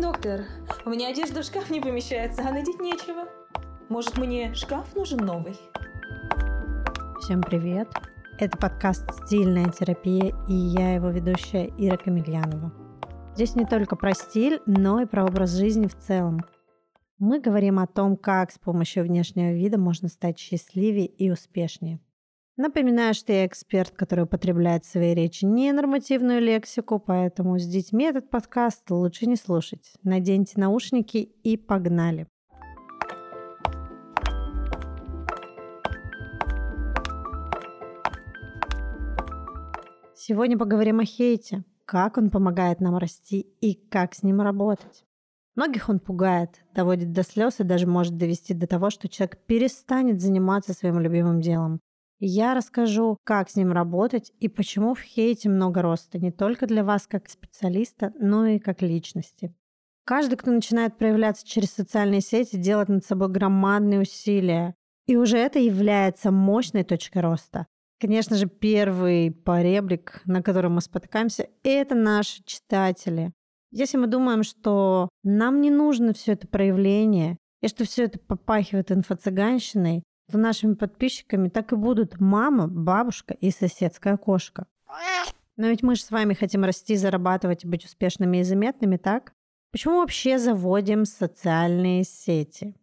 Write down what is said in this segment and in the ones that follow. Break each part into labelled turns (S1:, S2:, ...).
S1: Доктор, у меня одежда в шкаф не помещается, а надеть нечего. Может, мне шкаф нужен новый?
S2: Всем привет! Это подкаст «Стильная терапия» и я его ведущая Ира Камильянова. Здесь не только про стиль, но и про образ жизни в целом. Мы говорим о том, как с помощью внешнего вида можно стать счастливее и успешнее. Напоминаю, что я эксперт, который употребляет в своей речи ненормативную лексику, поэтому с детьми этот подкаст лучше не слушать. Наденьте наушники и погнали. Сегодня поговорим о хейте, как он помогает нам расти и как с ним работать. Многих он пугает, доводит до слез и даже может довести до того, что человек перестанет заниматься своим любимым делом. Я расскажу, как с ним работать и почему в хейте много роста не только для вас как специалиста, но и как личности. Каждый, кто начинает проявляться через социальные сети, делает над собой громадные усилия. И уже это является мощной точкой роста. Конечно же, первый поребрик, на котором мы спотыкаемся, это наши читатели. Если мы думаем, что нам не нужно все это проявление, и что все это попахивает инфо-цыганщиной, нашими подписчиками так и будут мама, бабушка и соседская кошка. Но ведь мы же с вами хотим расти, зарабатывать и быть успешными и заметными, так? Почему вообще заводим социальные сети?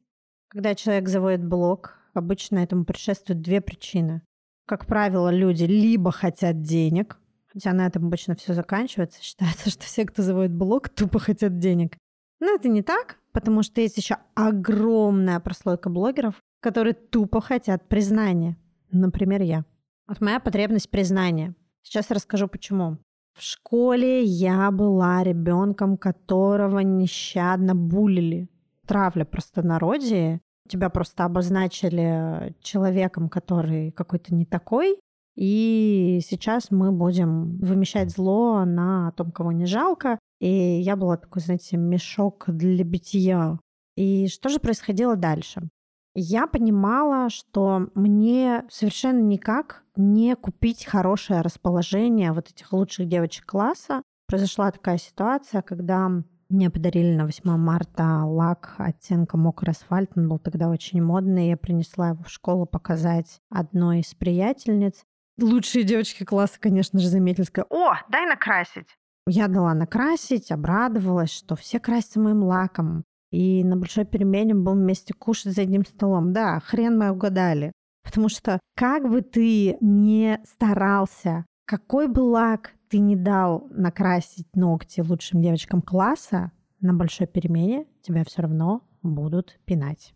S2: Когда человек заводит блог, обычно этому предшествуют две причины. Как правило, люди либо хотят денег, хотя на этом обычно все заканчивается. Считается, что все, кто заводит блог, тупо хотят денег. Но это не так, потому что есть еще огромная прослойка блогеров, которые тупо хотят признания. Например, я. Вот моя потребность признания. Сейчас расскажу почему. В школе я была ребенком, которого нещадно булили. Травля простонародье. Тебя просто обозначили человеком, который какой-то не такой. И сейчас мы будем вымещать зло на том, кого не жалко. И я была такой, знаете, мешок для битья. И что же происходило дальше? Я понимала, что мне совершенно никак не купить хорошее расположение вот этих лучших девочек класса. Произошла такая ситуация, когда мне подарили на 8 марта лак оттенка мокрый асфальт. Он был тогда очень модный. Я принесла его в школу показать одной из приятельниц. Лучшие девочки класса, конечно же, заметили, сказали, о, дай накрасить. Я дала накрасить, обрадовалась, что все красятся моим лаком. И на большой перемене будем вместе кушать за одним столом. Да, хрен мы угадали. Потому что как бы ты не старался, какой бы лак ты не дал накрасить ногти лучшим девочкам класса, на большой перемене тебя все равно будут пинать.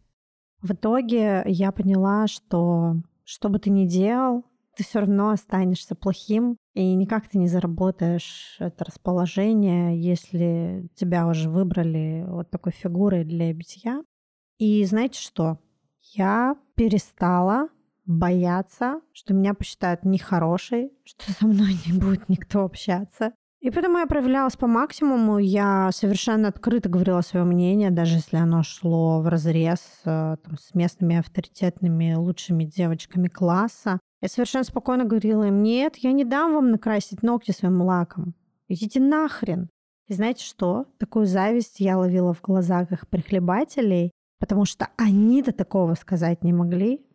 S2: В итоге я поняла, что что бы ты ни делал, ты все равно останешься плохим, и никак ты не заработаешь это расположение, если тебя уже выбрали вот такой фигурой для битья. И знаете что? Я перестала бояться, что меня посчитают нехорошей, что со мной не будет никто общаться. И поэтому я проявлялась по максимуму, я совершенно открыто говорила свое мнение, даже если оно шло в разрез э, с местными авторитетными лучшими девочками класса. Я совершенно спокойно говорила им, нет, я не дам вам накрасить ногти своим лаком. Идите нахрен. И знаете что? Такую зависть я ловила в глазах их прихлебателей, потому что они до такого сказать не могли.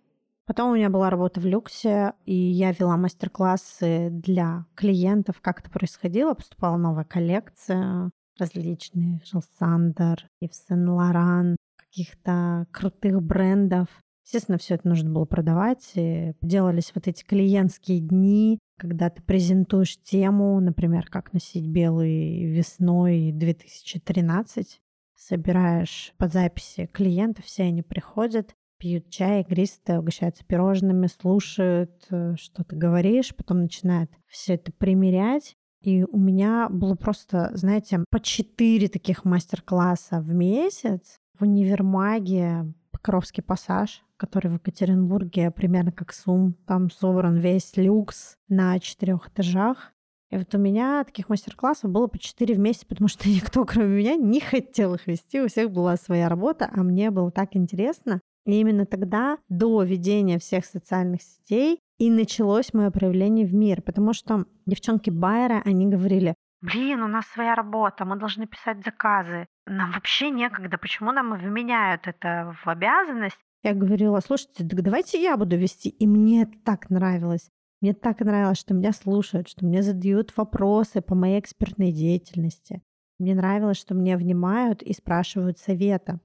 S2: Потом у меня была работа в люксе, и я вела мастер-классы для клиентов, как это происходило. Поступала новая коллекция различных, Желсандер, Ив Сен-Лоран, каких-то крутых брендов. Естественно, все это нужно было продавать. И делались вот эти клиентские дни, когда ты презентуешь тему, например, как носить белый весной 2013, собираешь по записи клиентов, все они приходят, пьют чай, игристые, угощаются пирожными, слушают, э, что ты говоришь, потом начинают все это примерять. И у меня было просто, знаете, по четыре таких мастер-класса в месяц в универмаге Покровский пассаж, который в Екатеринбурге примерно как СУМ. Там собран весь люкс на четырех этажах. И вот у меня таких мастер-классов было по четыре в месяц, потому что никто, кроме меня, не хотел их вести. У всех была своя работа, а мне было так интересно. И именно тогда, до ведения всех социальных сетей, и началось мое проявление в мир, потому что девчонки Байера, они говорили, блин, у нас своя работа, мы должны писать заказы, нам вообще некогда, почему нам вменяют это в обязанность? Я говорила, слушайте, так давайте я буду вести. И мне так нравилось. Мне так нравилось, что меня слушают, что мне задают вопросы по моей экспертной деятельности. Мне нравилось, что мне внимают и спрашивают совета.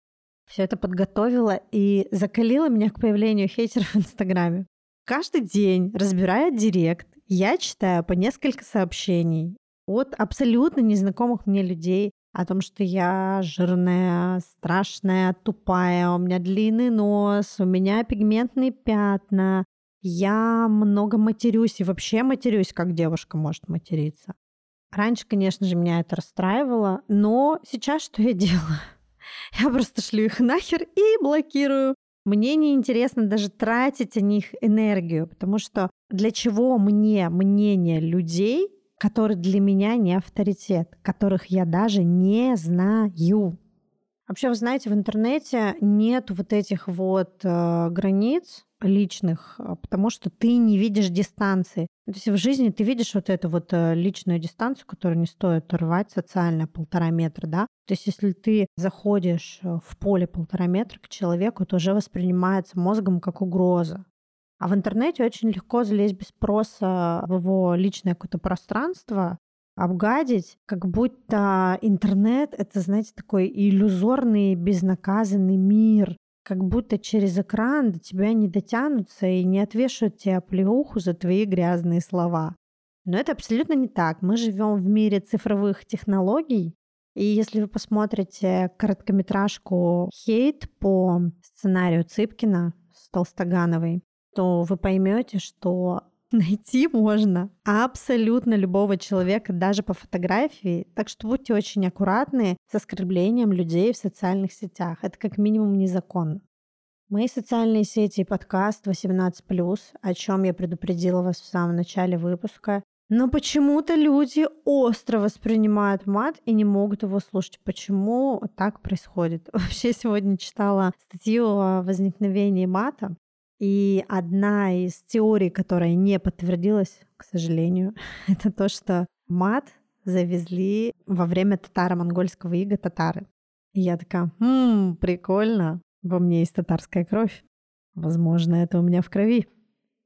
S2: Все это подготовило и закалило меня к появлению хейтеров в Инстаграме. Каждый день, разбирая директ, я читаю по несколько сообщений от абсолютно незнакомых мне людей о том, что я жирная, страшная, тупая, у меня длинный нос, у меня пигментные пятна, я много матерюсь и вообще матерюсь, как девушка может материться. Раньше, конечно же, меня это расстраивало, но сейчас что я делаю? Я просто шлю их нахер и блокирую. Мне не интересно даже тратить о них энергию, потому что для чего мне мнение людей, которые для меня не авторитет, которых я даже не знаю. Вообще, вы знаете, в интернете нет вот этих вот э, границ личных, э, потому что ты не видишь дистанции. То есть в жизни ты видишь вот эту вот э, личную дистанцию, которую не стоит рвать социально полтора метра, да? То есть если ты заходишь э, в поле полтора метра к человеку, то уже воспринимается мозгом как угроза. А в интернете очень легко залезть без спроса в его личное какое-то пространство, обгадить, как будто интернет — это, знаете, такой иллюзорный, безнаказанный мир, как будто через экран до тебя не дотянутся и не отвешивают тебе плеуху за твои грязные слова. Но это абсолютно не так. Мы живем в мире цифровых технологий, и если вы посмотрите короткометражку «Хейт» по сценарию Цыпкина с Толстогановой, то вы поймете, что найти можно абсолютно любого человека, даже по фотографии. Так что будьте очень аккуратны с оскорблением людей в социальных сетях. Это как минимум незаконно. Мои социальные сети и подкаст 18+, о чем я предупредила вас в самом начале выпуска. Но почему-то люди остро воспринимают мат и не могут его слушать. Почему так происходит? Вообще сегодня читала статью о возникновении мата. И одна из теорий, которая не подтвердилась, к сожалению, это то, что мат завезли во время татаро-монгольского ига татары. И я такая, хм, прикольно, во мне есть татарская кровь. Возможно, это у меня в крови.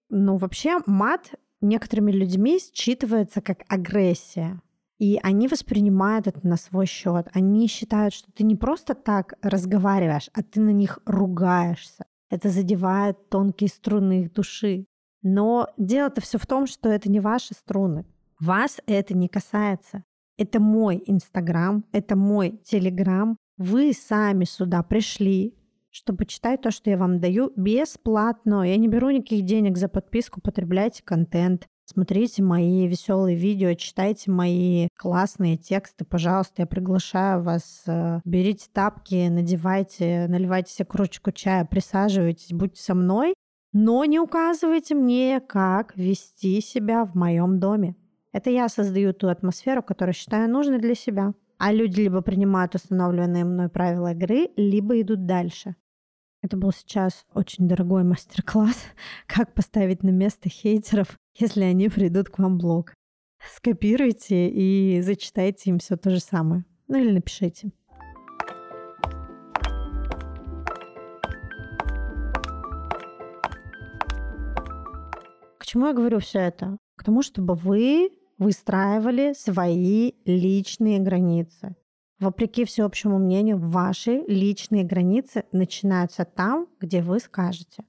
S2: Но вообще мат некоторыми людьми считывается как агрессия. И они воспринимают это на свой счет. Они считают, что ты не просто так разговариваешь, а ты на них ругаешься это задевает тонкие струны их души. Но дело-то все в том, что это не ваши струны. Вас это не касается. Это мой Инстаграм, это мой Телеграм. Вы сами сюда пришли, чтобы читать то, что я вам даю бесплатно. Я не беру никаких денег за подписку, потребляйте контент. Смотрите мои веселые видео, читайте мои классные тексты, пожалуйста, я приглашаю вас. Э, берите тапки, надевайте, наливайте себе кружечку чая, присаживайтесь, будьте со мной, но не указывайте мне, как вести себя в моем доме. Это я создаю ту атмосферу, которую считаю нужной для себя. А люди либо принимают установленные мной правила игры, либо идут дальше. Это был сейчас очень дорогой мастер-класс, как поставить на место хейтеров, если они придут к вам в блог. Скопируйте и зачитайте им все то же самое. Ну или напишите. К чему я говорю все это? К тому, чтобы вы выстраивали свои личные границы. Вопреки всеобщему мнению, ваши личные границы начинаются там, где вы скажете.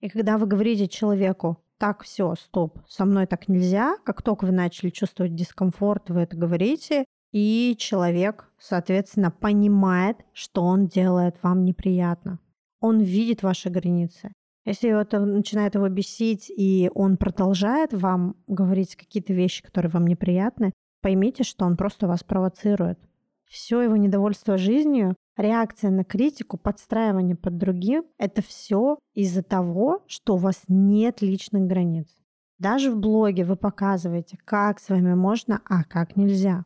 S2: И когда вы говорите человеку, так, все, стоп, со мной так нельзя, как только вы начали чувствовать дискомфорт, вы это говорите, и человек, соответственно, понимает, что он делает вам неприятно. Он видит ваши границы. Если это начинает его бесить, и он продолжает вам говорить какие-то вещи, которые вам неприятны, поймите, что он просто вас провоцирует все его недовольство жизнью, реакция на критику, подстраивание под другим — это все из-за того, что у вас нет личных границ. Даже в блоге вы показываете, как с вами можно, а как нельзя.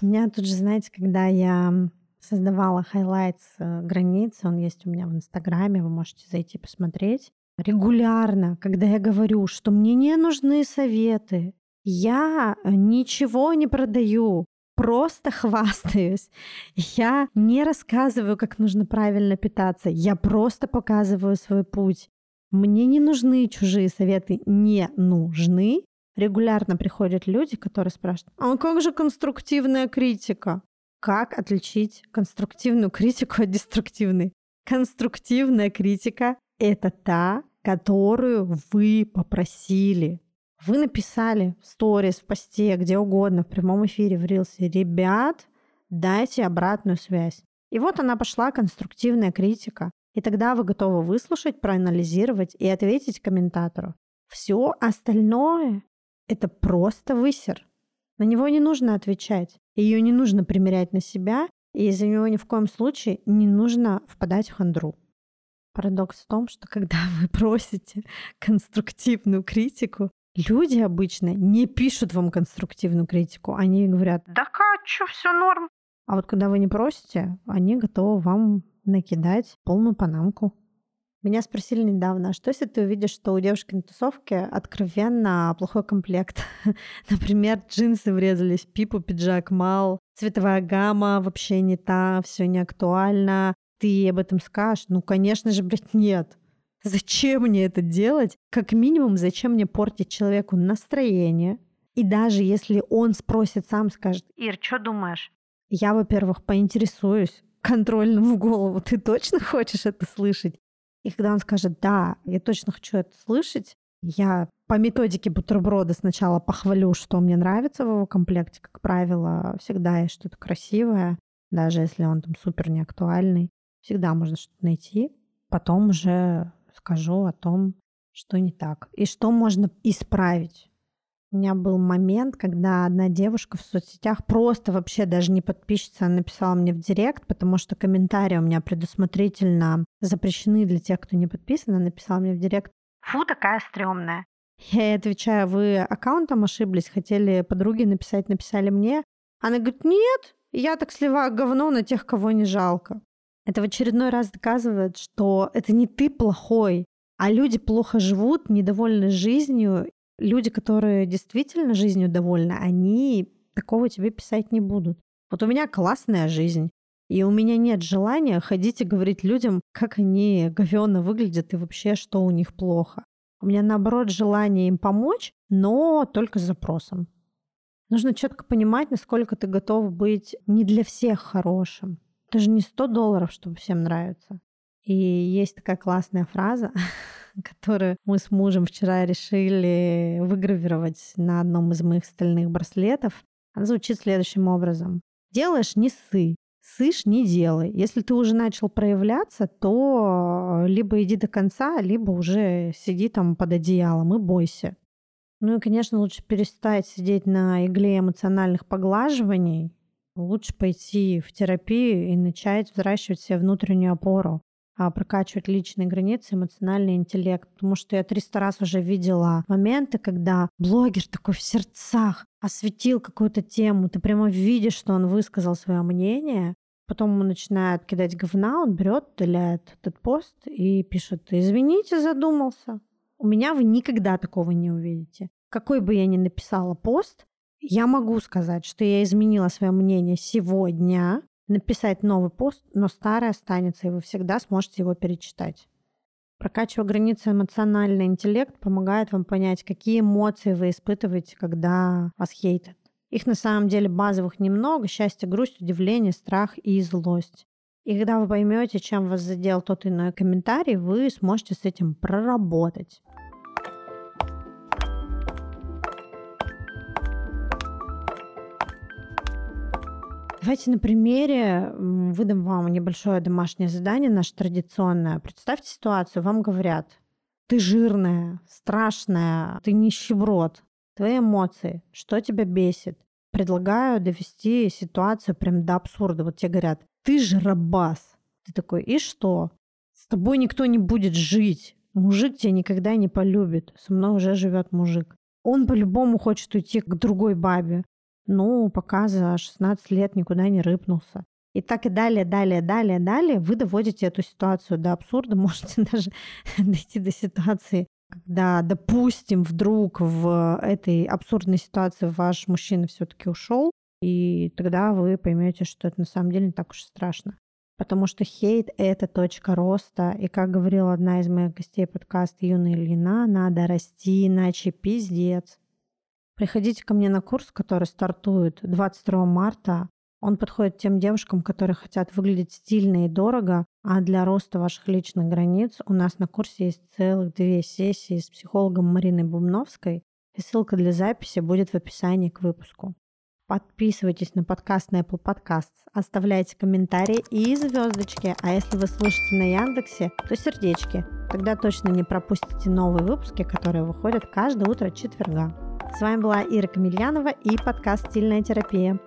S2: У меня тут же, знаете, когда я создавала highlights э, границы, он есть у меня в Инстаграме, вы можете зайти посмотреть. Регулярно, когда я говорю, что мне не нужны советы, Я ничего не продаю, просто хвастаюсь. Я не рассказываю, как нужно правильно питаться. Я просто показываю свой путь. Мне не нужны чужие советы, не нужны. Регулярно приходят люди, которые спрашивают, а как же конструктивная критика? Как отличить конструктивную критику от деструктивной? Конструктивная критика — это та, которую вы попросили. Вы написали в сторис, в посте, где угодно, в прямом эфире, в рилсе, ребят, дайте обратную связь. И вот она пошла, конструктивная критика. И тогда вы готовы выслушать, проанализировать и ответить комментатору. Все остальное — это просто высер. На него не нужно отвечать. Ее не нужно примерять на себя, и из-за него ни в коем случае не нужно впадать в хандру. Парадокс в том, что когда вы просите конструктивную критику, Люди обычно не пишут вам конструктивную критику. Они говорят, да как, что, все норм. А вот когда вы не просите, они готовы вам накидать полную панамку. Меня спросили недавно, а что если ты увидишь, что у девушки на тусовке откровенно плохой комплект? Например, джинсы врезались, пипу, пиджак мал, цветовая гамма вообще не та, все не актуально. Ты об этом скажешь? Ну, конечно же, блядь, нет. Зачем мне это делать? Как минимум, зачем мне портить человеку настроение? И даже если он спросит сам, скажет, Ир, что думаешь? Я, во-первых, поинтересуюсь контрольно в голову, ты точно хочешь это слышать? И когда он скажет, да, я точно хочу это слышать, я по методике бутерброда сначала похвалю, что мне нравится в его комплекте. Как правило, всегда есть что-то красивое, даже если он там супер неактуальный. Всегда можно что-то найти. Потом уже скажу о том, что не так и что можно исправить. У меня был момент, когда одна девушка в соцсетях просто вообще даже не подписчица написала мне в директ, потому что комментарии у меня предусмотрительно запрещены для тех, кто не подписан. Она написала мне в директ «Фу, такая стрёмная». Я ей отвечаю, вы аккаунтом ошиблись, хотели подруге написать, написали мне. Она говорит, нет, я так сливаю говно на тех, кого не жалко. Это в очередной раз доказывает, что это не ты плохой, а люди плохо живут, недовольны жизнью. Люди, которые действительно жизнью довольны, они такого тебе писать не будут. Вот у меня классная жизнь, и у меня нет желания ходить и говорить людям, как они говенно выглядят и вообще, что у них плохо. У меня, наоборот, желание им помочь, но только с запросом. Нужно четко понимать, насколько ты готов быть не для всех хорошим. Это же не 100 долларов, чтобы всем нравиться. И есть такая классная фраза, которую мы с мужем вчера решили выгравировать на одном из моих стальных браслетов. Она звучит следующим образом. Делаешь — не сы, сышь — не делай. Если ты уже начал проявляться, то либо иди до конца, либо уже сиди там под одеялом и бойся. Ну и, конечно, лучше перестать сидеть на игле эмоциональных поглаживаний лучше пойти в терапию и начать взращивать себе внутреннюю опору, а прокачивать личные границы, эмоциональный интеллект. Потому что я 300 раз уже видела моменты, когда блогер такой в сердцах осветил какую-то тему, ты прямо видишь, что он высказал свое мнение, потом ему начинает кидать говна, он берет, удаляет этот пост и пишет, извините, задумался. У меня вы никогда такого не увидите. Какой бы я ни написала пост, я могу сказать, что я изменила свое мнение сегодня, написать новый пост, но старый останется, и вы всегда сможете его перечитать. Прокачивая границы эмоциональный интеллект помогает вам понять, какие эмоции вы испытываете, когда вас хейтят. Их на самом деле базовых немного. Счастье, грусть, удивление, страх и злость. И когда вы поймете, чем вас задел тот иной комментарий, вы сможете с этим проработать. Давайте на примере выдам вам небольшое домашнее задание, наше традиционное. Представьте ситуацию, вам говорят, ты жирная, страшная, ты нищеброд, твои эмоции, что тебя бесит. Предлагаю довести ситуацию прям до абсурда. Вот тебе говорят, ты же рабас. Ты такой, и что? С тобой никто не будет жить. Мужик тебя никогда не полюбит. Со мной уже живет мужик. Он по-любому хочет уйти к другой бабе ну, пока за 16 лет никуда не рыпнулся. И так и далее, далее, далее, далее вы доводите эту ситуацию до абсурда, можете даже дойти до ситуации когда, допустим, вдруг в этой абсурдной ситуации ваш мужчина все-таки ушел, и тогда вы поймете, что это на самом деле не так уж страшно. Потому что хейт — это точка роста. И как говорила одна из моих гостей подкаста Юная Ильина, надо расти, иначе пиздец. Приходите ко мне на курс, который стартует 22 марта. Он подходит тем девушкам, которые хотят выглядеть стильно и дорого, а для роста ваших личных границ у нас на курсе есть целых две сессии с психологом Мариной Бубновской, и ссылка для записи будет в описании к выпуску. Подписывайтесь на подкаст на Apple Podcasts, оставляйте комментарии и звездочки, а если вы слушаете на Яндексе, то сердечки. Тогда точно не пропустите новые выпуски, которые выходят каждое утро четверга. С вами была Ира Камильянова и подкаст «Стильная терапия».